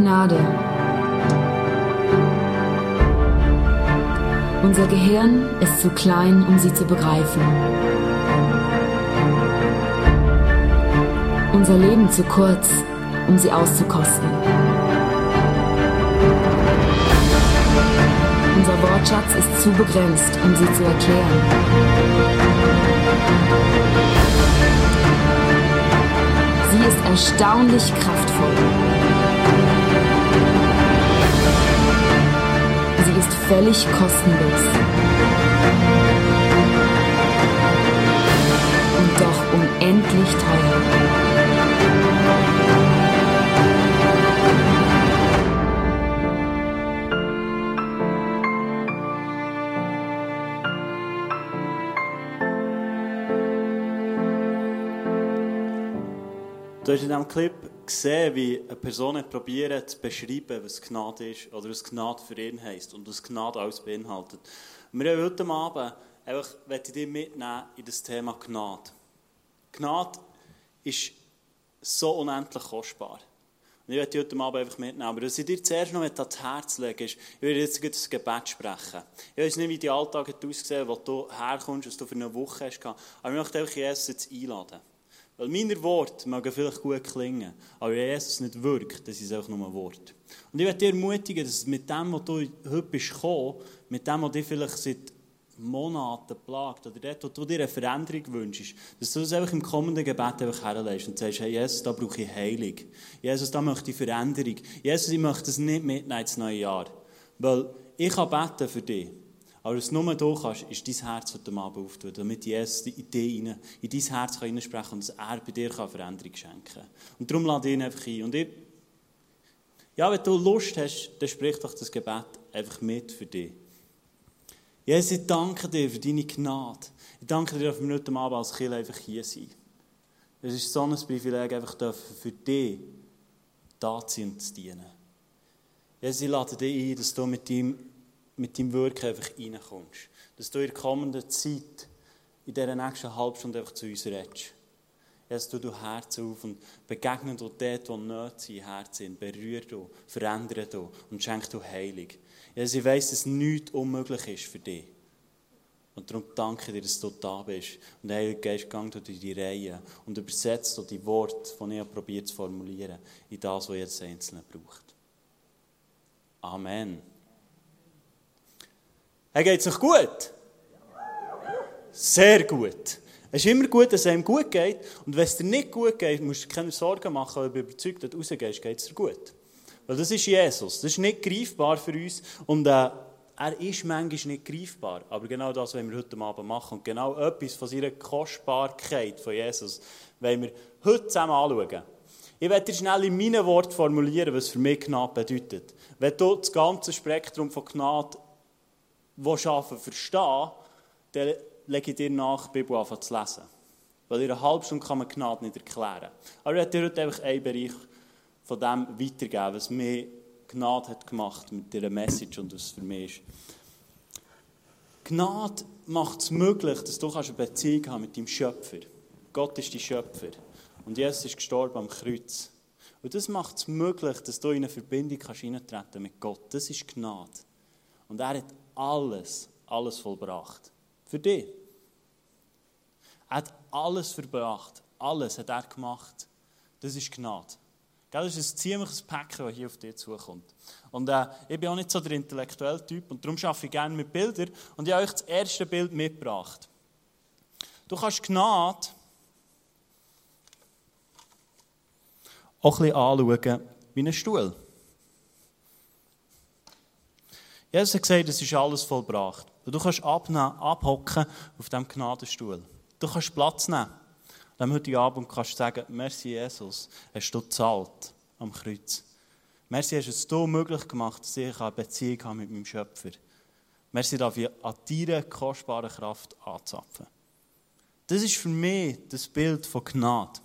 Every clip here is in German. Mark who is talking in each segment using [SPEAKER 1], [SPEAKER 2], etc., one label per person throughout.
[SPEAKER 1] Gnade. Unser Gehirn ist zu klein, um sie zu begreifen. Unser Leben zu kurz, um sie auszukosten. Unser Wortschatz ist zu begrenzt, um sie zu erklären. Sie ist erstaunlich kraftvoll. Ist völlig kostenlos. Und doch unendlich teuer.
[SPEAKER 2] Du hast in diesem Clip gesehen, wie eine Person probiert zu beschreiben, was Gnade ist oder was Gnade für ihn heisst und was Gnade alles beinhaltet. Wir haben heute Abend einfach, mitnehmen in das Thema Gnade. Gnade ist so unendlich kostbar. Und ich dich heute Abend einfach mitnehmen. Aber was ich dir zuerst noch ans Herz legen ist, ich werde jetzt das Gebet sprechen. Ich weiß nicht, wie dein Alltag hat ausgesehen wo du herkommst, was du für eine Woche hast. Aber ich möchte einfach Jesus jetzt einladen. Weil meine Worte mögen vielleicht gut klingen, aber wenn Jesus nicht wirkt, das ist einfach nur ein Wort. Und ich möchte dich ermutigen, dass mit dem, was du heute bist gekommen, mit dem, was dich vielleicht seit Monaten plagt, oder dort, wo du dir eine Veränderung wünschst, dass du das einfach im kommenden Gebet einfach herlegst und sagst, hey Jesus, da brauche ich Heilung. Jesus, da möchte ich Veränderung. Jesus, ich möchte das nicht mitnehmen ins neue Jahr. Weil ich kann beten für dich. Aber was nur du kannst, ist dein Herz heute Abend auftun, damit Jesus dich rein, in dein Herz hineinsprechen kann und dass er bei dir Veränderung schenken kann. Und darum lade ihn einfach ein. Und ich, ja, wenn du Lust hast, dann sprich doch das Gebet einfach mit für dich. Jesus, ich danke dir für deine Gnade. Ich danke dir, dass wir heute Abend als Kind einfach hier sind. Es ist so ein Privileg, einfach für dich da zu sein und zu dienen. Jesus, ich lade dich ein, dass du mit deinem mit deinem Wirken einfach reinkommst. Dass du in der kommenden Zeit, in dieser nächsten Halbstunde einfach zu uns redest. Jetzt tu du Herz auf und begegne du dort, wo Nöte in Herz sind. Berühre du, verändere du und schenk du Heilung. Jesus, ich weiss, dass nichts unmöglich ist für dich. Und darum danke dir, dass du da bist. Und der Heilige Geist, gang durch die Reihe und übersetzt du die Worte, die ich probiert zu formulieren, in das, was jetzt Einzelne braucht. Amen. Hey, geht's noch gut? Sehr gut. Es ist immer gut, dass es einem gut geht. Und wenn es dir nicht gut geht, musst du dir keine Sorgen machen, weil du überzeugt, dass du rausgehst, geht es dir gut. Weil das ist Jesus. Das ist nicht greifbar für uns. Und äh, er ist manchmal nicht greifbar. Aber genau das wollen wir heute Abend machen. Und genau etwas von seiner Kostbarkeit von Jesus wollen wir heute zusammen anschauen. Ich werde dir schnell in meinen Worten formulieren, was für mich Gnade bedeutet. Wenn du das ganze Spektrum von Gnade arbeiten, verstehen, dann ich dir nach, die Bibel anfangen zu lesen. Weil in einer halben Stunde kann man Gnade nicht erklären. Aber ich werde dir heute einfach einen Bereich von dem weitergeben, was mir Gnade hat gemacht mit dieser Message und was für mich ist. Gnade macht es möglich, dass du eine Beziehung haben mit deinem Schöpfer. Gott ist dein Schöpfer. Und Jesus ist gestorben am Kreuz. Und das macht es möglich, dass du in eine Verbindung kannst mit Gott. Das ist Gnade. Und er hat alles, alles vollbracht. Für dich. Er hat alles verbracht. Alles hat er gemacht. Das ist Gnade. Das ist ein ziemliches Päckchen, das hier auf dich zukommt. Und äh, ich bin auch nicht so der intellektuelle Typ und darum arbeite ich gerne mit Bildern. Und ich habe euch das erste Bild mitgebracht. Du kannst Gnade auch ein bisschen anschauen wie einen Stuhl. Jesus hat gesagt, es ist alles vollbracht. Du kannst abnehmen, abhocken auf diesem Gnadenstuhl. Du kannst Platz nehmen. Am heutigen Abend kannst du sagen, merci Jesus, hast du gezahlt am Kreuz. Merci hast es du möglich gemacht, dass ich eine Beziehung habe mit meinem Schöpfer. Merci darf ich an deiner kostbaren Kraft anzapfen. Das ist für mich das Bild von Gnade.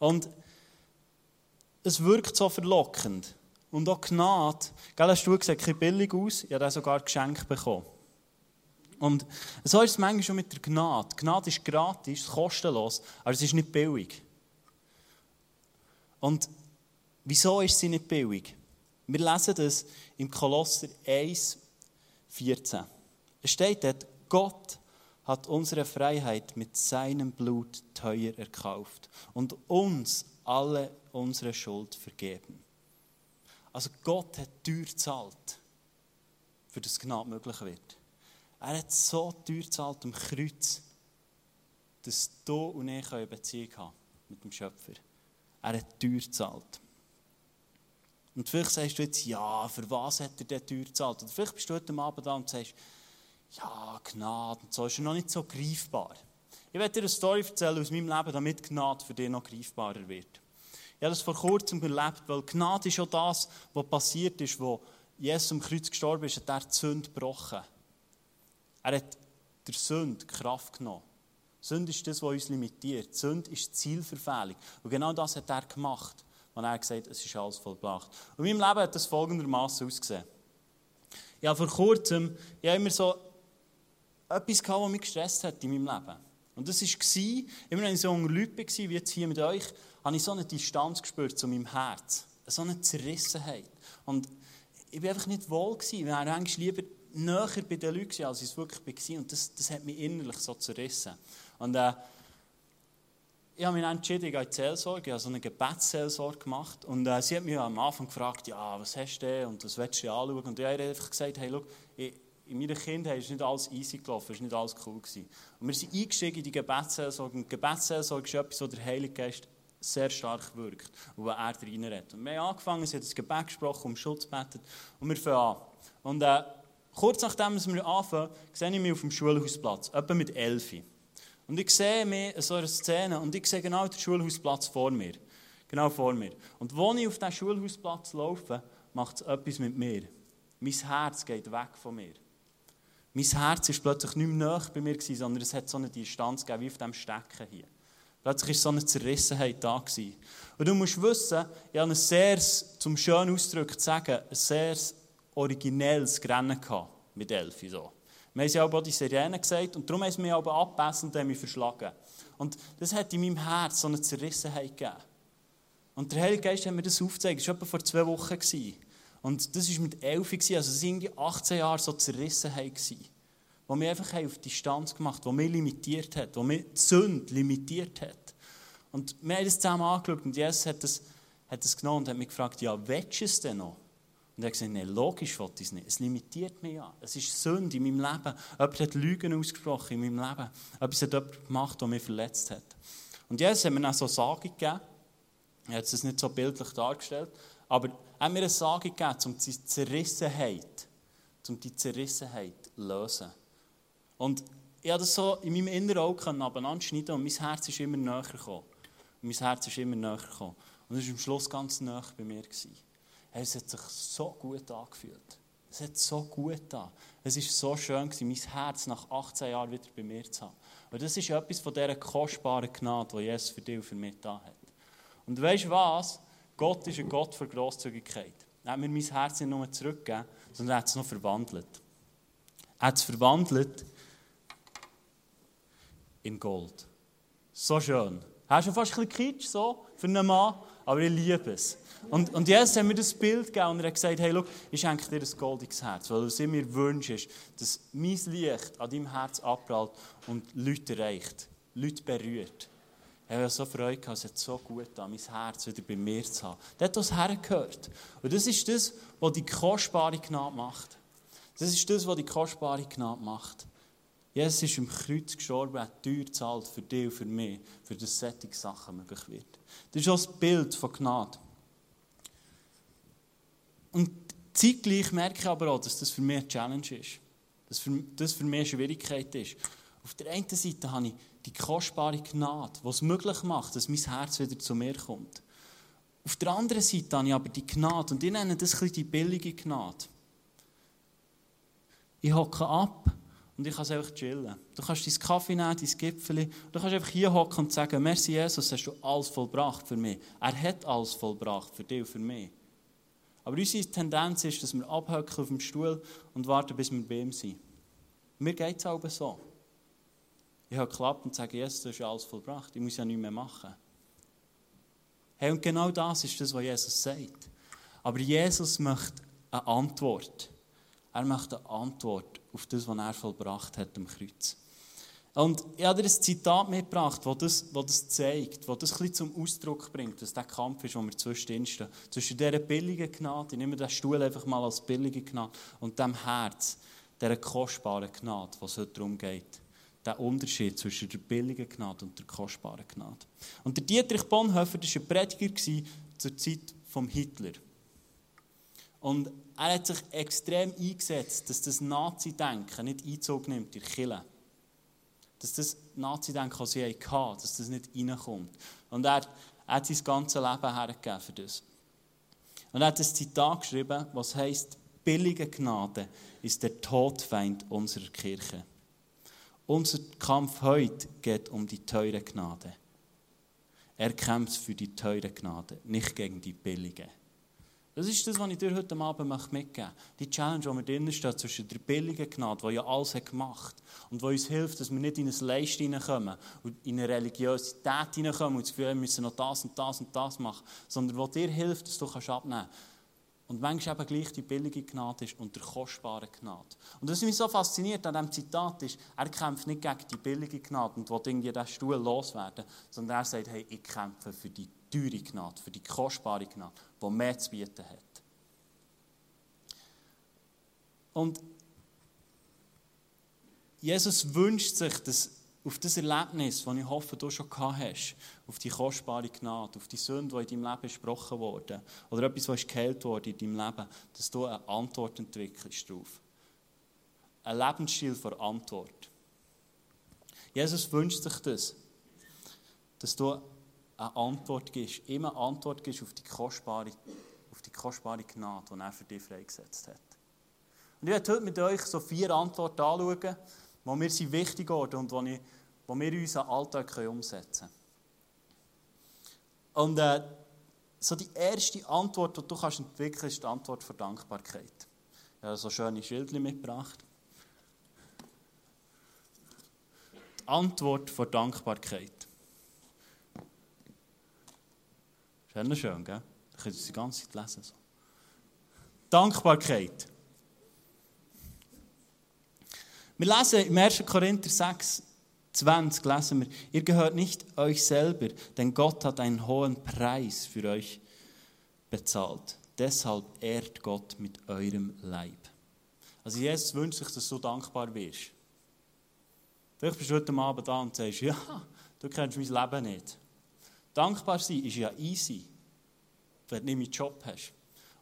[SPEAKER 2] Und es wirkt so verlockend. Und auch Gnade, gell, hast du gesagt, sieht billig aus, ich habe das sogar geschenkt bekommen. Und so ist es manchmal schon mit der Gnade. Gnade ist gratis, kostenlos, aber es ist nicht billig. Und Wieso ist sie nicht billig? Wir lesen das im Kolosser 1, 14. Es steht dort, Gott hat unsere Freiheit mit seinem Blut teuer erkauft und uns alle unsere Schuld vergeben. Also Gott hat teuer gezahlt, für das Gnade möglich wird. Er hat so teuer gezahlt am Kreuz, dass du und ich eine Beziehung haben mit dem Schöpfer. Er hat teuer gezahlt. Und vielleicht sagst du jetzt, ja, für was hat er denn teuer gezahlt? Oder vielleicht bist du heute Abend da und sagst, ja, Gnade und so ist noch nicht so greifbar. Ich werde dir eine Story erzählen aus meinem Leben, damit Gnade für dich noch greifbarer wird. Ich habe das vor kurzem erlebt, weil Gnade ist schon das, was passiert ist, wo Jesus am Kreuz gestorben ist, hat er die Sünde gebrochen. Er hat der Sünde Kraft genommen. Sünde ist das, was uns limitiert. Sünde ist Zielverfehlung. Und genau das hat er gemacht, als er gesagt hat, es ist alles vollbracht. Und in meinem Leben hat das folgendermaßen ausgesehen. Ja, vor kurzem, ich habe immer so etwas gehabt, was mich gestresst hat in meinem Leben. Und das war, immer wenn ich so unter Leuten war, wie jetzt hier mit euch, habe ich so eine Distanz gespürt zu meinem Herz. So eine Zerrissenheit. Und ich war einfach nicht wohl. Gewesen. Ich wäre eigentlich lieber näher bei den Leuten, als ich es wirklich war. Und das, das hat mich innerlich so zerrissen. Und äh, ich habe mich entschieden, ich gehe in die Seelsorge, ich habe so eine Gebetsseelsorge gemacht. Und äh, sie hat mich am Anfang gefragt, ja, was hast du denn und was willst du anschauen? Und ich habe einfach gesagt, hey, schau, ich, in meiner Kindheit ist nicht alles easy gelaufen, ist nicht alles cool gewesen. Und wir sind eingestiegen in die Gebetsseelsorge. Und die ist etwas, wo der Heilige Geist sehr stark wirkt und wo er reinredet. Und wir haben angefangen, sie hat das Gebet gesprochen, um Schutz gebetet und wir fangen an. Und äh, kurz nachdem wir anfangen, sehe ich mich auf dem Schulhausplatz, etwa mit Elfi. Und ich sehe in so einer Szene und ich sehe genau den Schulhausplatz vor mir. Genau vor mir. Und als ich auf diesen Schulhausplatz laufe, macht es etwas mit mir. Mein Herz geht weg von mir. Mein Herz war plötzlich nicht mehr nah bei mir, sondern es hat so eine Distanz gegeben, wie auf diesem Stecken hier. Plötzlich war so eine Zerrissenheit da. Gewesen. Und du musst wissen, ich habe ein sehr, zum schönen Ausdruck zu sagen, ein sehr originelles Rennen mit Elfi. So. Wir haben ja auch die Sirene gesagt und darum haben sie mich aber abgemessen und haben mich verschlagen. Und das hat in meinem Herz so eine Zerrissenheit gegeben. Und der Heilige Geist hat mir das aufgezeigt. Das war etwa vor zwei Wochen. Und das war mit Elfi, also es waren 18 Jahre so Zerrissenheit. Gewesen wo mich einfach auf Distanz gemacht wo mich limitiert hat, wo mich die Sünde limitiert hat. Und wir haben das zusammen angeschaut und Jesus hat das, hat das genommen und hat mich gefragt, ja, willst du es denn noch? Und er hat gesagt, nein, logisch will ich es nicht. Es limitiert mich ja. Es ist Sünde in meinem Leben. Jemand hat Lügen ausgesprochen in meinem Leben. Etwas hat jemand gemacht, der mich verletzt hat. Und Jesus hat mir dann so Sagen gegeben. Er hat es nicht so bildlich dargestellt. Aber er mir eine Sage gegeben, um die Zerrissenheit, um die Zerrissenheit zu lösen. Und ich habe das so in meinem inneren Auge schneiden und mein Herz ist immer näher gekommen. Und mein Herz ist immer näher gekommen. Und es war am Schluss ganz nah bei mir. Gewesen. Es hat sich so gut angefühlt. Es hat so gut an. Es war so schön, gewesen, mein Herz nach 18 Jahren wieder bei mir zu haben. Und das ist etwas von dieser kostbaren Gnade, die Jesus für dich und für mich da hat. Und weißt du was? Gott ist ein Gott für Grosszügigkeit. Er hat mir mein Herz nicht nur zurückgegeben, sondern er hat es noch verwandelt. Er hat es verwandelt in Gold. So schön. Hast du fast ein bisschen Kitsch so für einen Mann, aber ich liebe es. Und, und Jesus hat mir das Bild gegeben und er hat gesagt, hey, schau, ich schenke dir ein goldiges Herz, weil du mir wünschst, dass mein Licht an deinem Herz abprallt und Leute erreicht, Leute berührt. Ich habe so Freude gehabt, es hat so gut an, mein Herz wieder bei mir zu haben. Das hat das hergehört. Und das ist das, was die kostbare Gnade macht. Das ist das, was die kostbare Gnade macht. Jesus ist im Kreuz gestorben, hat teuer gezahlt für dich und für mich, für das solche Sachen möglich wird. Das ist auch das Bild von Gnade. Und zeitgleich merke ich aber auch, dass das für mich eine Challenge ist. Dass das für mich eine Schwierigkeit ist. Auf der einen Seite habe ich die kostbare Gnade, die es möglich macht, dass mein Herz wieder zu mir kommt. Auf der anderen Seite habe ich aber die Gnade, und ich nenne das ein die billige Gnade. Ich hocke ab und ich kann einfach chillen. Du kannst deinen Kaffee nehmen, dein Gipfel, du kannst einfach hier hocken und sagen, merci Jesus, hast du alles vollbracht für mich. Er hat alles vollbracht für dich und für mich. Aber unsere Tendenz ist, dass wir abhöckeln auf dem Stuhl und warten, bis wir bei ihm sind. Mir geht es auch so. Ich habe geklappt und sage, Jesus, du hast alles vollbracht, ich muss ja nichts mehr machen. Hey, und genau das ist das, was Jesus sagt. Aber Jesus möchte eine Antwort. Er möchte eine Antwort auf das, was er vollbracht hat am Kreuz. Und ich habe dir ein Zitat mitgebracht, das das, das, das zeigt, das das ein bisschen zum Ausdruck bringt, dass der Kampf ist, wo wir zwischendrin stehen. Zwischen dieser billigen Gnade, ich nehme den Stuhl einfach mal als billige Gnade, und dem Herz, dieser kostbaren Gnade, was heute darum geht. Der Unterschied zwischen der billigen Gnade und der kostbaren Gnade. Und der Dietrich Bonhoeffer war ein Prediger zur Zeit von Hitler. Und er hat sich extrem eingesetzt, dass das Nazi-Denken nicht Einzug nimmt in die Kirche dass das Nazi-Denken, das sie hatten, dass das nicht reinkommt. Und er, er hat sein ganzes Leben hergegeben für das. Und er hat ein Zitat geschrieben, was heißt: Billige Gnade ist der Todfeind unserer Kirche. Unser Kampf heute geht um die teure Gnade. Er kämpft für die teure Gnade, nicht gegen die billige. Das ist das, was ich dir heute Abend mitgeben möchte. Die Challenge, die wir drinnen stehen, zwischen der billigen Gnade, die ja alles hat gemacht hat, und die uns hilft, dass wir nicht in ein Leist hineinkommen und in eine Religiosität hineinkommen und das Gefühl haben, wir müssen noch das und das und das machen, sondern die dir hilft, dass du abnehmen kannst. Und manchmal eben gleich die billige Gnade ist und der kostbare Gnade. Und was mich so fasziniert an diesem Zitat ist, er kämpft nicht gegen die billige Gnade und will irgendwie diesen Stuhl loswerden, sondern er sagt, hey, ich kämpfe für die teure Gnade, für die kostbare Gnade, die mehr zu bieten hat. Und Jesus wünscht sich, dass auf das Erlebnis, das ich hoffe, du schon gehabt hast, auf die kostbare Gnade, auf die Sünde, die in deinem Leben gesprochen wurde, oder etwas, was geheilt wurde in deinem Leben, dass du eine Antwort entwickelst darauf. Ein Lebensstil vor Antwort. Jesus wünscht sich das, dass du eine Antwort gibst, immer eine Antwort gibst auf die kostbare, auf die kostbare Gnade, die er für dich freigesetzt hat. Und ich werde heute mit euch so vier Antworten anschauen, die mir sind wichtig sind und die, ich, die wir in unseren Alltag umsetzen können. Und äh, so die erste Antwort, die du kannst entwickeln kannst, ist die Antwort für Dankbarkeit. Ich habe so schöne Schildchen mitgebracht. Die Antwort für Dankbarkeit. Ist das schön, gell? Ich kann das die ganze Zeit lesen. So. Dankbarkeit. Wir lesen im 1. Korinther 6, 20 lesen wir, ihr gehört nicht euch selber, denn Gott hat einen hohen Preis für euch bezahlt. Deshalb ehrt Gott mit eurem Leib. Also Jesus wünscht sich, dass du dankbar wirst. Vielleicht bist du heute Abend da und sagst, ja, du kennst mein Leben nicht. Dankbar sein ist ja easy. Wenn du nicht meinen Job hast.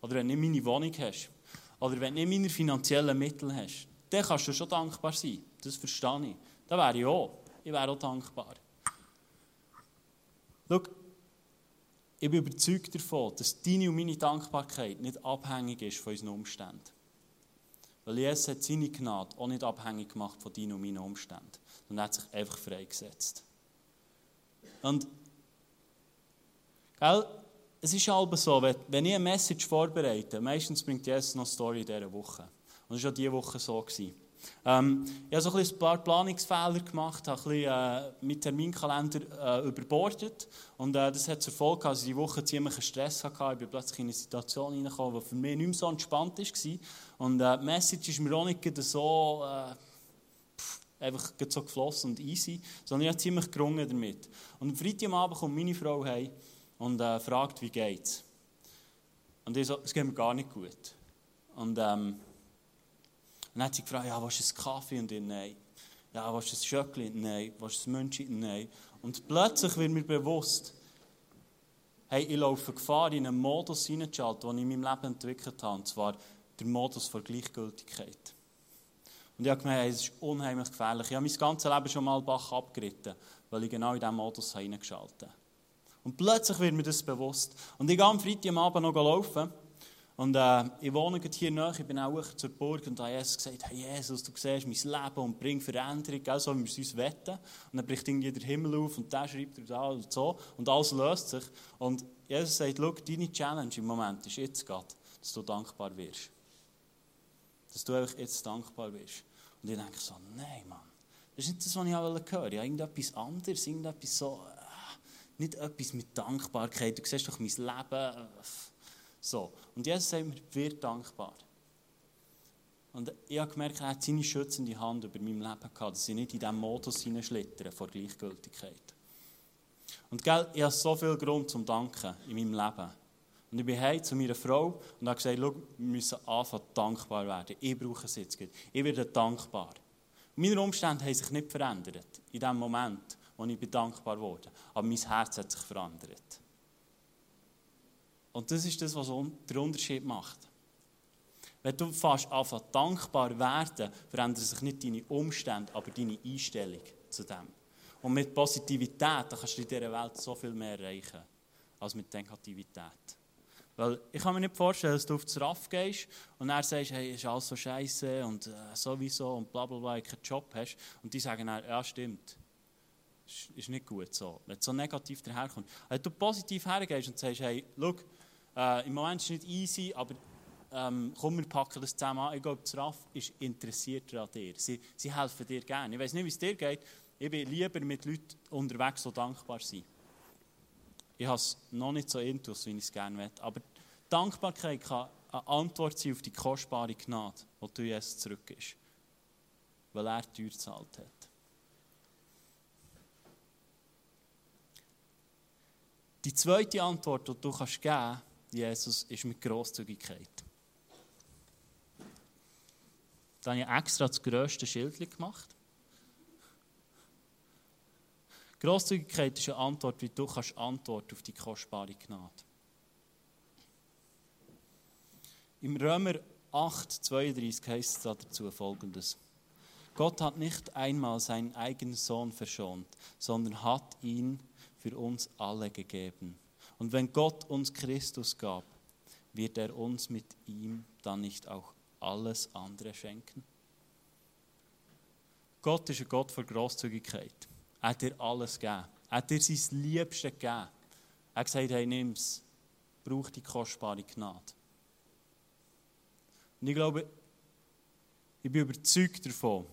[SPEAKER 2] Oder wenn du nicht meine Wohnung hast. Oder wenn du nicht meine finanziellen Mittel hast. Dann kannst du schon dankbar sein. Das verstehe ich. Da wäre ich auch. Ich wäre auch dankbar. Schau, ich bin überzeugt davon, dass deine und meine Dankbarkeit nicht abhängig ist von unseren Umständen. Weil Jesus hat seine Gnade auch nicht abhängig gemacht von deinen und meinen Umständen. Und er hat sich einfach freigesetzt. Und, gell, es ist halt so, wenn ich eine Message vorbereite, meistens bringt Jesus noch eine Story in dieser Woche. Und das war auch diese Woche so. Ähm, ich habe so ein, ein paar Planungsfehler gemacht, habe ein bisschen, äh, mit Terminkalender äh, überbordet. Und äh, das hat zur Folge, dass ich diese Woche ziemlich Stress hatte. Ich bin plötzlich in eine Situation hineingekommen, die für mich nicht mehr so entspannt war. Und äh, die Message ist mir auch nicht so, äh, einfach so geflossen und easy, sondern ich habe ziemlich gerungen damit. Und am Freitagabend kommt meine Frau heim und äh, fragt, wie geht's. Und ich so, es geht mir gar nicht gut. Und ähm, dann hat sie gefragt, ja, ist ein Kaffee? Und ich, nein. Ja, was ist ein Schöckli? Nein. Was ist ein München? Nein. Und plötzlich wird mir bewusst, hey, ich laufe Gefahr, in einen Modus hineinzuschalten, den ich in meinem Leben entwickelt habe. Und zwar der Modus der Gleichgültigkeit. Und ich habe gemerkt, hey, es ist unheimlich gefährlich. Ich habe mein ganzes Leben schon mal Bach abgeritten, weil ich genau in diesen Modus hineingeschaltet habe. Und plötzlich wird mir das bewusst. Und ich gehe am Freitagabend noch laufen. Und äh, ich wohne hier nahe, ich bin auch zur Burg und habe Jesus gesagt, hey Jesus, du siehst mein Leben und bring Veränderung, gell, so wie wir es uns wetten. Und dann bricht irgendwie der Himmel auf und der schreibt er da und so und alles löst sich. Und Jesus sagt, schau, deine Challenge im Moment ist jetzt gerade, dass du dankbar wirst. Dass du einfach jetzt dankbar wirst. Und ich denke so, nein Mann, das ist nicht das, was ich auch hören wollte. Ja, irgendetwas anderes, irgendetwas so, äh, nicht etwas mit Dankbarkeit. Du siehst doch mein Leben. So. Und Jesus sagt mir, wird dankbar. Und ich habe gemerkt, er hat seine schützende Hand über meinem Leben gehabt, dass ich nicht in diesen Modus hineinschlittere vor Gleichgültigkeit. Und gell, ich habe so viel Grund zum Danken in meinem Leben. Und ich bin heim zu meiner Frau und habe gesagt, wir müssen anfangen dankbar werden. Ich brauche es jetzt. Ich werde dankbar. Meine Umstände haben sich nicht verändert in dem Moment, wo ich dankbar wurde. Aber mein Herz hat sich verändert. Und das ist das, was den Unterschied macht. Wenn du fast anfängst dankbar werden, verändern sich nicht deine Umstände, aber deine Einstellung zu dem. Und mit Positivität kannst du in dieser Welt so viel mehr erreichen, als mit Negativität. Weil ich kann mir nicht vorstellen, dass du auf das RAF gehst und er sagst, hey, ist alles so scheiße und äh, sowieso und bla bla bla, keinen Job hast. Und die sagen dann, ja, stimmt. Ist, ist nicht gut so. Wenn du so negativ daherkommst. Wenn du positiv hergehst und sagst, hey, schau, äh, im Moment ist es nicht easy, aber ähm, komm, wir packen das zusammen an. Ich glaube, das RAF ist interessierter an dir. Sie, sie helfen dir gerne. Ich weiß nicht, wie es dir geht. Ich bin lieber mit Leuten unterwegs, die dankbar sind. Ich habe es noch nicht so intus, wie ich es gerne möchte. Aber Dankbarkeit kann eine Antwort sein auf die kostbare Gnade, die du jetzt zurückgibst. Weil er teuer gezahlt hat. Die zweite Antwort, die du kannst geben kannst, Jesus, ist mit Grosszügigkeit. Da habe ich extra das grösste Schild gemacht. Grosszügigkeit ist eine Antwort, wie du kannst antworten auf die kostbare Gnade. Im Römer 8, 32 heißt es dazu folgendes. Gott hat nicht einmal seinen eigenen Sohn verschont, sondern hat ihn für uns alle gegeben. Und wenn Gott uns Christus gab, wird er uns mit ihm dann nicht auch alles andere schenken? Gott ist ein Gott für Großzügigkeit. Er hat dir alles gegeben. Er hat dir sein Liebste gegeben. Er hat gesagt, hey, nimm es. Brauch die kostbare Gnade. Und ich glaube, ich bin überzeugt davon,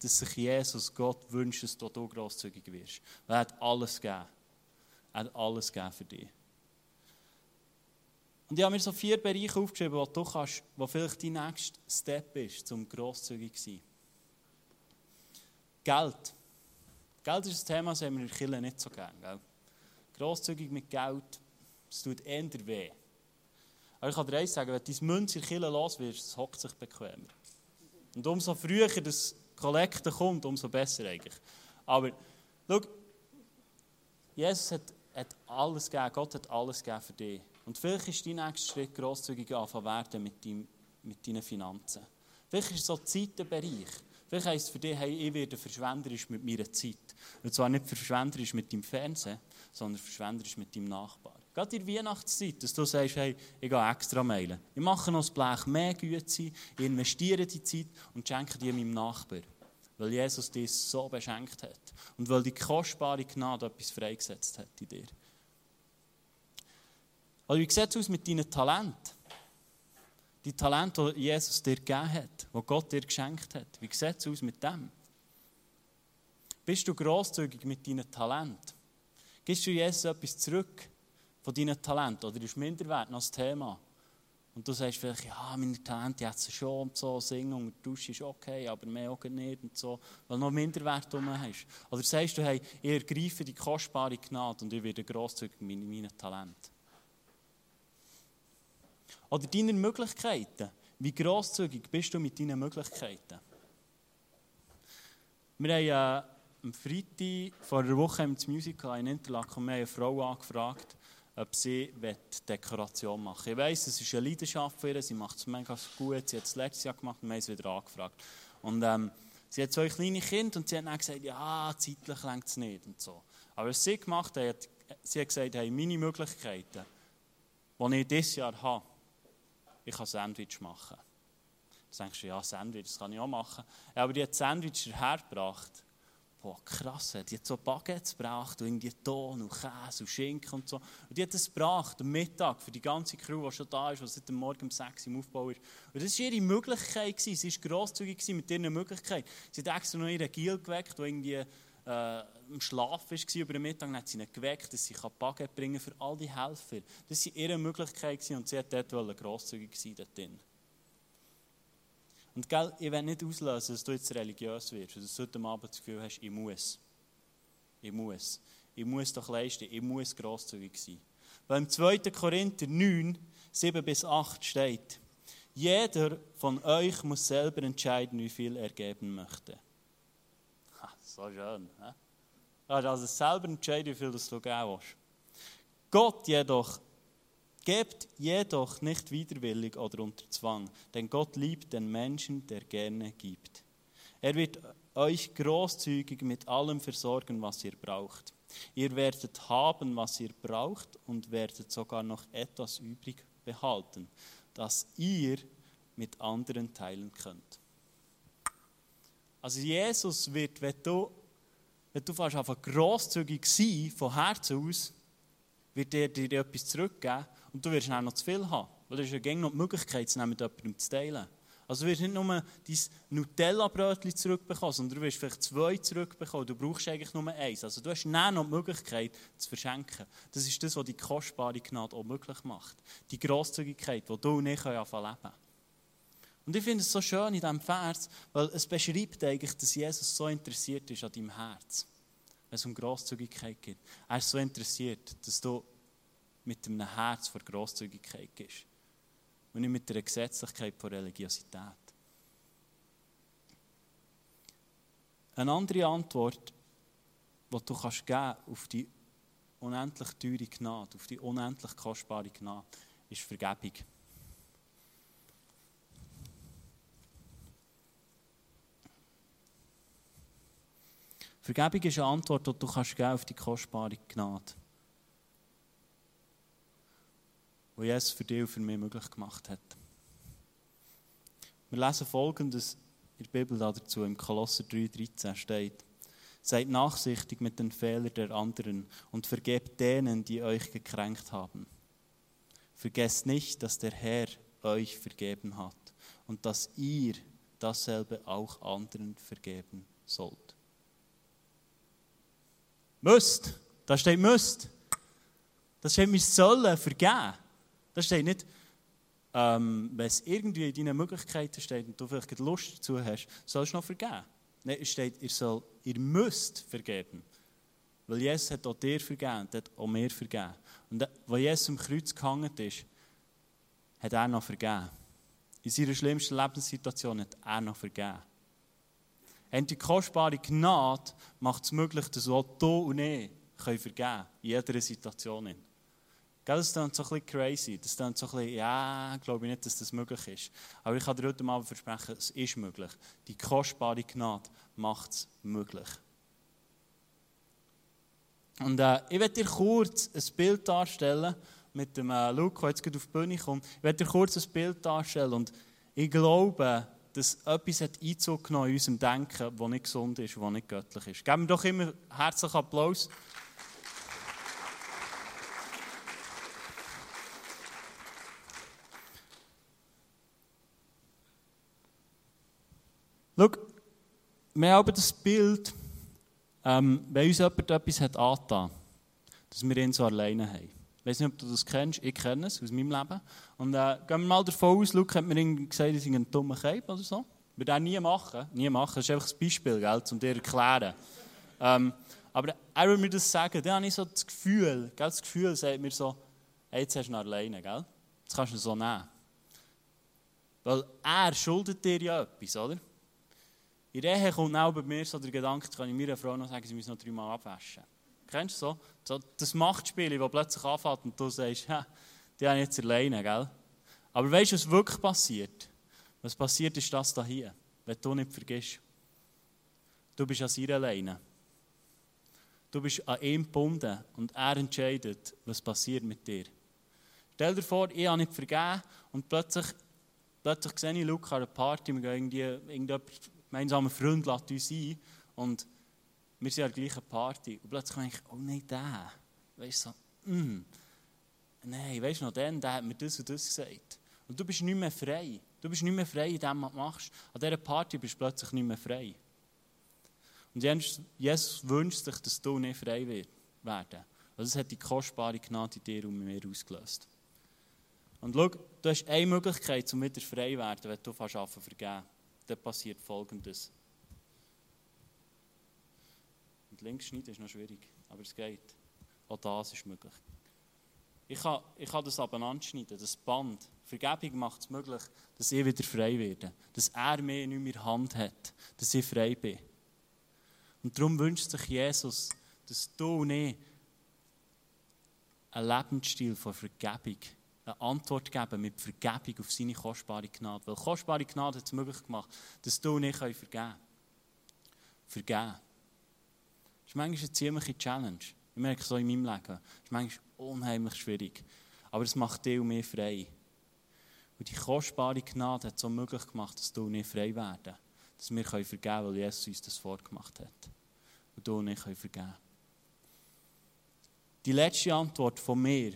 [SPEAKER 2] dass sich Jesus Gott wünscht, dass du grosszügig wirst. Er hat alles gegeben. Er hat alles gegeben für dich. Und ich habe mir so vier Bereiche aufgeschrieben, wo du kannst, wo vielleicht dein nächster Step ist, um grosszügig zu sein. Geld. Geld ist ein Thema, das haben wir in der Kirche nicht so gerne. Grosszügig mit Geld, es tut eher weh. Aber ich kann dir eins sagen, wenn du dein Münz in der Kirche los wirst, es hockt sich bequemer. Und umso früher das Kollekte kommt, umso besser eigentlich. Aber, schau, Jesus hat, hat alles gegeben, Gott hat alles gegeben für dich. Und vielleicht ist dein nächster Schritt grosszügig werden mit, dein, mit deinen Finanzen. Vielleicht ist es so ein Zeitenbereich. Vielleicht heisst es für dich, hey, ich werde verschwenderisch mit meiner Zeit. Und zwar nicht verschwenderisch mit deinem Fernsehen, sondern verschwenderisch mit deinem Nachbarn. Gerade in der Weihnachtszeit, dass du sagst, hey, ich gehe extra mailen. Ich mache noch das Blech mehr Güte, ich investiere die Zeit und schenke die meinem Nachbarn. Weil Jesus dich so beschenkt hat. Und weil die kostbare Gnade etwas freigesetzt hat in dir. Also wie sieht es aus mit deinen Talenten? Die Talente, die Jesus dir gegeben hat, die Gott dir geschenkt hat. Wie sieht es aus mit dem? Bist du grosszügig mit deinen Talenten? Gibst du Jesus etwas zurück von deinen Talenten? Oder ist Minderwert noch das Thema? Und du sagst vielleicht, ja, meine Talente jetzt schon und so, singen und Dusche ist okay, aber mehr auch nicht und so, weil du noch Minderwert drum hast. Oder sagst du, hey, ich ergreife die kostbare Gnade und ich werde grosszügig mit meinen Talenten. Oder deine Möglichkeiten. Wie grosszügig bist du mit deinen Möglichkeiten? Wir haben äh, am Freitag vor einer Woche im Musical in Interlaken wir eine Frau angefragt, ob sie Dekoration machen will. Ich weiss, es ist eine Leidenschaft für ihr, sie macht es mega gut, sie hat es letztes Jahr gemacht und wir haben sie wieder angefragt. Und ähm, sie hat zwei kleine Kinder und sie hat dann gesagt, ja, zeitlich längt es nicht und so. Aber was sie gemacht hat, sie hat gesagt, hey, meine Möglichkeiten, die ich dieses Jahr habe, ich kann Sandwich machen. Dann denkst du, ja, Sandwich, das kann ich auch machen. Ja, aber die hat Sandwich hergebracht. Boah, krass, die hat so Baguettes gebracht, und irgendwie Ton und Käse und Schinken und so. Und die hat das gebracht, am Mittag, für die ganze Crew, die schon da ist, die seit dem Morgen um 6 Uhr im Aufbau ist. Und das war ihre Möglichkeit, sie war grosszügig mit ihren Möglichkeiten. Sie hat extra noch ihren Giel geweckt, der irgendwie äh, im Schlaf war über den Mittag, hat sie ihn geweckt, dass sie Baguette bringen für all die Helfer. Das war ihre Möglichkeit und sie hat dort grosszügig sein dort. Und gell, ich will nicht auslösen, dass du jetzt religiös wirst, dass du heute Abend das Gefühl hast, ich muss. Ich muss. Ich muss doch leisten, ich muss grosszügig sein. Weil im 2. Korinther 9, 7 bis 8 steht, jeder von euch muss selber entscheiden, wie viel er geben möchte. So schön. He? Also selber entscheiden, wie viel du geben willst. Gott jedoch Gebt jedoch nicht widerwillig oder unter Zwang, denn Gott liebt den Menschen, der gerne gibt. Er wird euch großzügig mit allem versorgen, was ihr braucht. Ihr werdet haben, was ihr braucht und werdet sogar noch etwas übrig behalten, das ihr mit anderen teilen könnt. Also Jesus wird, wenn du, wenn du fast einfach grosszügig sein von Herzen aus, wird er dir etwas zurückgeben und du wirst dann noch zu viel haben. Weil du hast ja noch die Möglichkeit, es mit jemandem zu teilen. Also du wirst nicht nur dein Nutella-Brötchen zurückbekommen, sondern du wirst vielleicht zwei zurückbekommen. Du brauchst eigentlich nur eins. Also du hast dann noch die Möglichkeit, zu verschenken. Das ist das, was die kostbare Gnade auch möglich macht. Die Grosszügigkeit, die du nicht anfangen leben Und ich finde es so schön in diesem Vers, weil es beschreibt eigentlich, dass Jesus so interessiert ist an deinem Herz. Wenn es um Grosszügigkeit geht. Er ist so interessiert, dass du mit einem Herz vor Grosszügigkeit gibst und nicht mit der Gesetzlichkeit von Religiosität. Eine andere Antwort, die du kannst geben auf die unendlich teure Gnade, auf die unendlich kostbare Gnade, ist Vergebung. Vergebung ist eine Antwort, die du kannst auf die kostbare Gnade. wo Jesus für dich und für mich möglich gemacht hat. Wir lesen folgendes in der Bibel dazu, im Kolosser 3,13 steht: Seid nachsichtig mit den Fehlern der anderen und vergebt denen, die euch gekränkt haben. Vergesst nicht, dass der Herr euch vergeben hat und dass ihr dasselbe auch anderen vergeben sollt. Müsst, da steht müsst. Das steht, wir sollen vergeben. Das steht nicht, ähm, wenn es irgendwie in deinen Möglichkeiten steht und du vielleicht Lust dazu hast, sollst du noch vergeben. Nein, es steht, ihr, soll, ihr müsst vergeben. Weil Jesus hat auch dir vergeben und hat auch mir vergeben. Und als Jesus am Kreuz gehangen ist, hat er noch vergeben. In seiner schlimmsten Lebenssituation hat er noch vergeben. Und die kostbare Gnade macht es möglich, dass auch du und ich vergeben können. In jeder Situation. Gell, das ist dann so ein bisschen crazy. Das dann so ein bisschen, ja, glaube ich nicht, dass das möglich ist. Aber ich kann dir heute Abend versprechen, es ist möglich. Die kostbare Gnade macht es möglich. Und äh, ich werde dir kurz ein Bild darstellen mit dem äh, Luke, der jetzt gerade auf die Bühne kommt. Ich werde dir kurz ein Bild darstellen und ich glaube, dass etwas hat Einzug genommen in unserem Denken, das nicht gesund ist das nicht göttlich ist. Geben wir doch immer herzlichen Applaus Schau, wir haben das Bild, ähm, wenn uns jemand etwas hat angetan, dass wir ihn so alleine haben. Ich weiß nicht, ob du das kennst, ich kenne es aus meinem Leben. Und äh, gehen wir mal davon aus, Luke hat mir gesagt, ich sei ein dummer Keib oder so. Würde er nie machen. Nie machen. Das ist einfach ein Beispiel, gell, um dir zu erklären. Ähm, aber er würde mir das sagen, dann habe ich so das Gefühl, gell, das Gefühl sagt mir so, hey, jetzt hast du ihn alleine, gell? Jetzt kannst du ihn so nehmen. Weil er schuldet dir ja etwas, oder? In der Ehe kommt auch bei mir so der Gedanke, kann ich meiner Frau noch sagen, sie muss noch dreimal abwaschen. Kennst du so? so das Machtspiel, das plötzlich anfängt und du sagst, ja, die haben jetzt alleine, gell? Aber weißt du, was wirklich passiert? Was passiert ist das hier, wenn du nicht vergisst. Du bist an ihr alleine. Du bist an ihm gebunden und er entscheidet, was passiert mit dir. Stell dir vor, ich habe nicht vergeben und plötzlich, plötzlich sehe ich Luca an einer Party, wir gehen irgendwie, irgendjemand gemeinsamer Freund lädt uns ein und wir sind an der gleichen Party. Und plötzlich denke ich, oh nein, der. Weißt du, so, mm, nein, weißt du noch, der, der hat mir das und das gesagt. Und du bist nicht mehr frei. Du bist nicht mehr frei in dem, was du machst. An dieser Party bist du plötzlich nicht mehr frei. Und Jesus wünscht sich, dass du nicht frei werden. Also es hat die kostbare Gnade in dir und mir ausgelöst. Und schau, du hast eine Möglichkeit, um wieder frei zu werden, wenn du fast vergeben Dann passiert Folgendes. Und links schneiden ist noch schwierig, aber es geht. Auch das ist möglich. Ich kann, ich kann das abeinanderschneiden, das Band. Vergebung macht es möglich, dass ich wieder frei werde. Dass er mir nicht mehr Hand hat. Dass ich frei bin. Und darum wünscht sich Jesus, dass du und ich einen Lebensstil von Vergebung, eine Antwort geben mit Vergebung auf seine kostbare Gnade. Weil kostbare Gnade hat es möglich gemacht, dass du und ich vergeben können. Vergeben. Das ist manchmal eine ziemliche Challenge. Ich merke es so in meinem Leben. Das ist manchmal unheimlich schwierig. Aber es macht dich und mich frei. Und die kostbare Gnade hat es so möglich gemacht, dass du und ich frei werden. Dass wir vergeben können, weil Jesus uns das vorgemacht hat. Und du und ich vergeben können Die letzte Antwort von mir,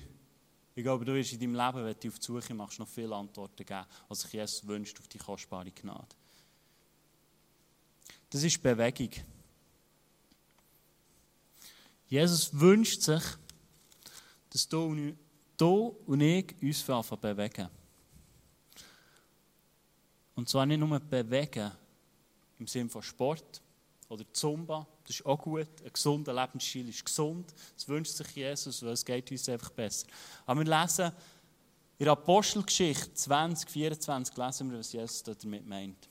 [SPEAKER 2] ich glaube, du wirst in deinem Leben, wenn du auf die Suche machst, noch viele Antworten geben, was sich Jesus wünscht auf die kostbare Gnade. Das ist Bewegung. Jesus wünscht sich, dass du und, ich uns bewegen. Und zwar nicht nur bewegen im Sinne von Sport oder Zumba, das ist auch gut. Ein gesunder Lebensstil ist gesund. Das wünscht sich Jesus, weil es geht uns einfach besser. Aber wir lesen in der Apostelgeschichte 2024 lesen wir, was Jesus damit meint.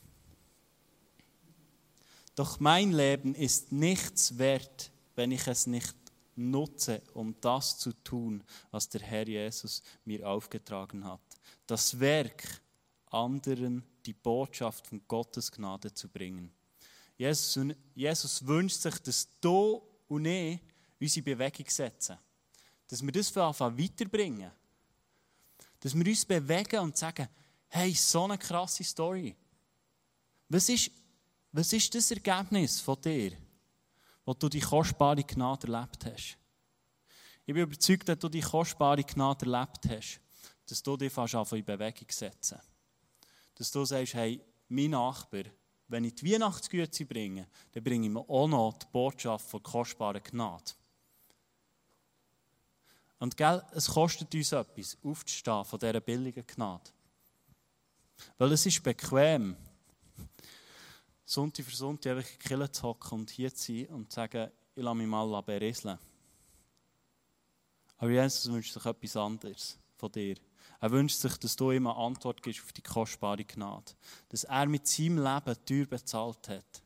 [SPEAKER 2] Doch mein Leben ist nichts wert, wenn ich es nicht nutze, um das zu tun, was der Herr Jesus mir aufgetragen hat. Das Werk, anderen die Botschaft von Gottes Gnade zu bringen. Jesus, Jesus wünscht sich, dass du und ich unsere Bewegung setzen. Dass wir das von Anfang weiterbringen. Dass wir uns bewegen und sagen, hey, so eine krasse Story. Was ist, was ist das Ergebnis von dir? Wo du die kostbare Gnade erlebt hast. Ich bin überzeugt, dass du die kostbare Gnade erlebt hast, dass du dich fast in Bewegung setzen. Dass du sagst, hey, mein Nachbar, wenn ich die Weihnachtsgüte bringe, dann bringe ich mir auch noch die Botschaft von kostbarer Gnade. Und gell, es kostet uns etwas, aufzustehen von dieser billigen Gnade. Weil es ist bequem, Sonntag für Sonntag einfach in die Kirche zu hocken und hier zu sein und zu sagen, ich lasse mich mal berieseln. Aber Jesus wünscht sich etwas anderes von dir. Er wünscht sich, dass du ihm eine Antwort gibst auf die kostbare Gnade. Dass er mit seinem Leben teuer bezahlt hat.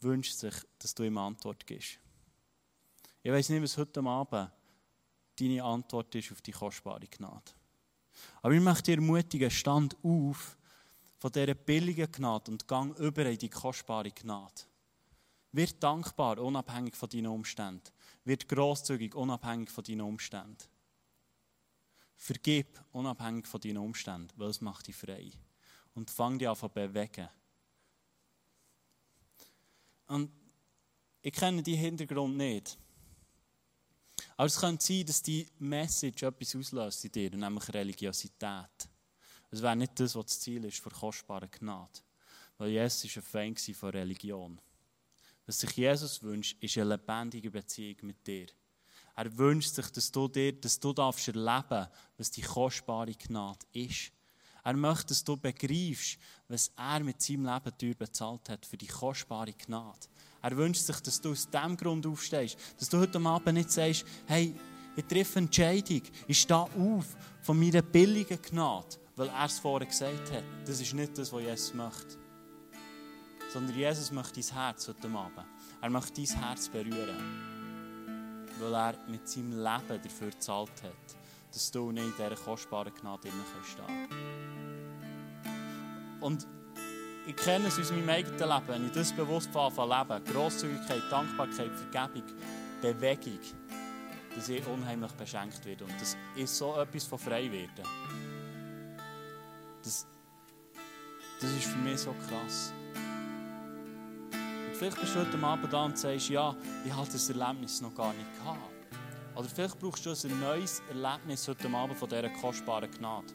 [SPEAKER 2] Wünscht sich, dass du ihm eine Antwort gibst. Ich weiß nicht, was heute Abend deine Antwort ist auf die kostbare Gnade. Aber ich möchte dir ermutigen, stand auf von dieser billigen Gnade und gang über in die kostbare Gnade. Wird dankbar, unabhängig von deinen Umständen. Wird großzügig, unabhängig von deinen Umständen. Vergib, unabhängig von deinen Umständen, weil es macht dich frei. Und fang dich an zu bewegen. Und ich kenne die Hintergrund nicht. Aber es könnte sein, dass die Message etwas auslöst in dir, nämlich Religiosität. Es wäre nicht das, was das Ziel ist für kostbare Gnade. Weil Jesus war ein Feind von Religion. Was sich Jesus wünscht, ist eine lebendige Beziehung mit dir. Er wünscht sich, dass du, dir, dass du darfst erleben was die kostbare Gnade ist. Er möchte, dass du begreifst, was er mit seinem Leben teuer bezahlt hat für die kostbare Gnade. Er wünscht sich, dass du aus diesem Grund aufstehst. Dass du heute Abend nicht sagst, hey, ich treffe eine Entscheidung, ich stehe auf von meiner billigen Gnade weil er es vorher gesagt hat. Das ist nicht das, was Jesus möchte. Sondern Jesus möchte dein Herz heute Abend. Er möchte dein Herz berühren. Weil er mit seinem Leben dafür gezahlt hat, dass du nicht in dieser kostbaren Gnade stehen kannst. Und ich kenne es aus meinem eigenen Leben, wenn ich das bewusst von leben, Grosszügigkeit, Dankbarkeit, Vergebung, Bewegung, dass ich unheimlich beschenkt werde. Und das ist so etwas von frei werden. Das, das ist für mich so krass. Und vielleicht bist du heute Abend da und sagst, ja, ich habe das Erlebnis noch gar nicht gehabt. Oder vielleicht brauchst du ein neues Erlebnis heute Abend von dieser kostbaren Gnade.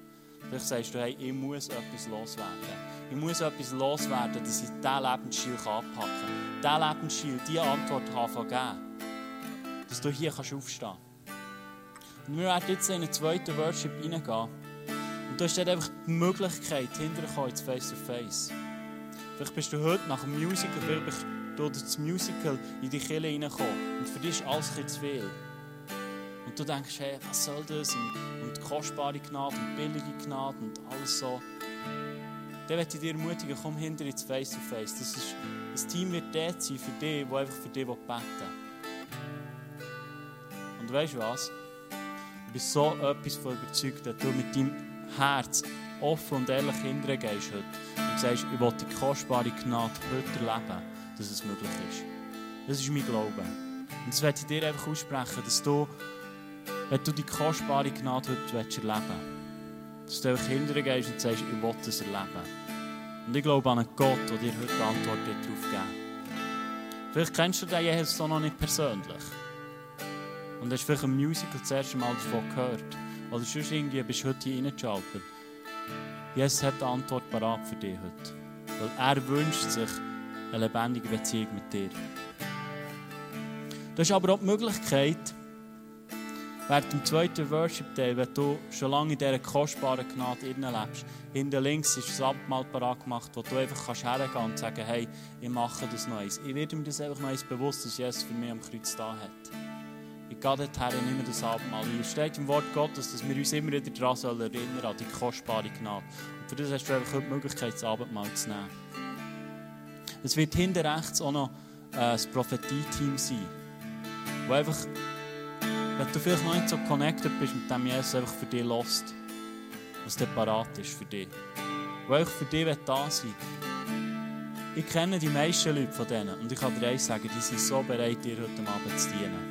[SPEAKER 2] Vielleicht sagst du, hey, ich muss etwas loswerden. Ich muss etwas loswerden, dass ich diesen Lebensstil anpacken kann. Diesen Lebensstil, diese Antwort haben geben. Dass du hier aufstehen kannst. Und wir werden jetzt in den zweiten Worship reingehen. Und du hast dort einfach die Möglichkeit, hinterher ins Face-to-Face. Vielleicht bist du heute nach dem Musical, vielleicht durch das Musical in die Kirche reingekommen. Und für dich ist alles ein zu viel. Und du denkst, hey, was soll das? Und, und kostbare Gnade und billige Gnade und alles so. Dann möchte ich dir ermutigen, komm hinter ins Face-to-Face. Das, ist, das Team wird dort sein für dich, das einfach für dich beten will. Und weißt du was? Ich bin so etwas von überzeugt, dass du mit deinem Herz offen und ehrlich hingehst heute und sagst, ich will die kostbare Gnade heute erleben, dass es möglich ist. Das ist mein Glaube. Und das möchte ich dir einfach aussprechen, dass du wenn du die kostbare Gnade heute erleben willst, dass du einfach hingehst und sagst, ich will das erleben. Und ich glaube an einen Gott, der dir heute Antwort darauf geben Vielleicht kennst du den Jesus noch nicht persönlich. Und hast vielleicht ein Musical das erste Mal davon gehört. Oder sonst irgendwie bist du heute hier reingeschaltet. Jesus hat eine Antwort parat für dich heute. Weil er wünscht sich eine lebendige Beziehung mit dir. Du hast aber auch die Möglichkeit, während dem zweiten Worship Day, wenn du schon lange in dieser kostbaren Gnade lebst, hinten links ist das Abendmahl parat gemacht, wo du einfach kannst hergehen und sagen, hey, ich mache das noch eins. Ich werde mir das einfach noch eins bewusst, dass Jesus für mich am Kreuz da hat. Ich gehe dorthin und nehme das Abendmahl ein. Es steht im Wort Gottes, dass wir uns immer wieder daran sollen erinnern, an die kostbare Gnade. Und für das hast du einfach die Möglichkeit, das Abendmahl zu nehmen. Es wird hinten rechts auch noch äh, das Prophetie-Team sein, wo einfach wenn du vielleicht noch nicht so connected bist mit dem Jesus, einfach für dich lost, was der parat ist für dich. Wo einfach für dich da sein Ich kenne die meisten Leute von denen und ich kann dir eins sagen, die sind so bereit, dir heute Abend zu dienen.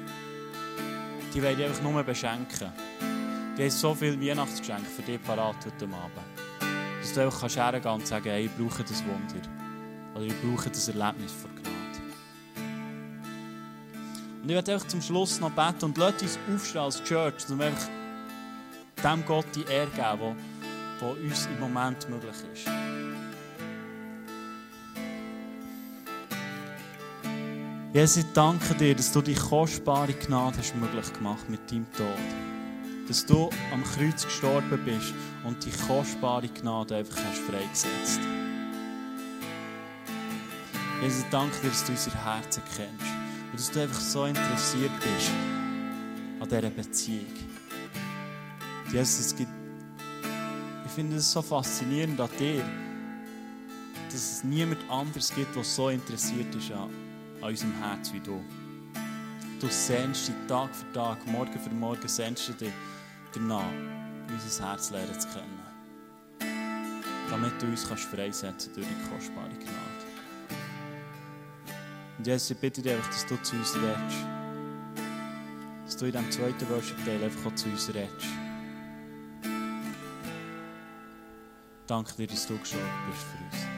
[SPEAKER 2] Die wollen dich einfach nur beschenken. Die haben so viele Weihnachtsgeschenke für dich parat heute Abend. Dass du einfach kannst und sagen, hey, ich brauche das Wunder. Oder ich brauche das Erlebnis von Gnade. Und ich werde einfach zum Schluss noch beten und lasst uns aufstehen als Church, um einfach dem Gott die Ehre geben, die uns im Moment möglich ist. Jesus, ich danke dir, dass du die kostbare Gnade hast möglich gemacht mit deinem Tod. Dass du am Kreuz gestorben bist und die kostbare Gnade einfach hast freigesetzt. Jesus, ich danke dir, dass du unser Herzen kennst. Und dass du einfach so interessiert bist an dieser Beziehung. Jesus, es gibt, ich finde es so faszinierend an dir, dass es niemand anderes gibt, der so interessiert ist an, an unserem Herz wie du. Du sehnst dich Tag für Tag, Morgen für Morgen sehnst du dich danach, unser Herz lernen zu kennen. Damit du uns kannst freisetzen durch die kostbare Gnade. Und Jesus, ich bitte dich einfach, dass du zu uns redest. Dass du in diesem zweiten Worship-Teil einfach zu uns redest. Danke dir, dass du gestorben bist für uns.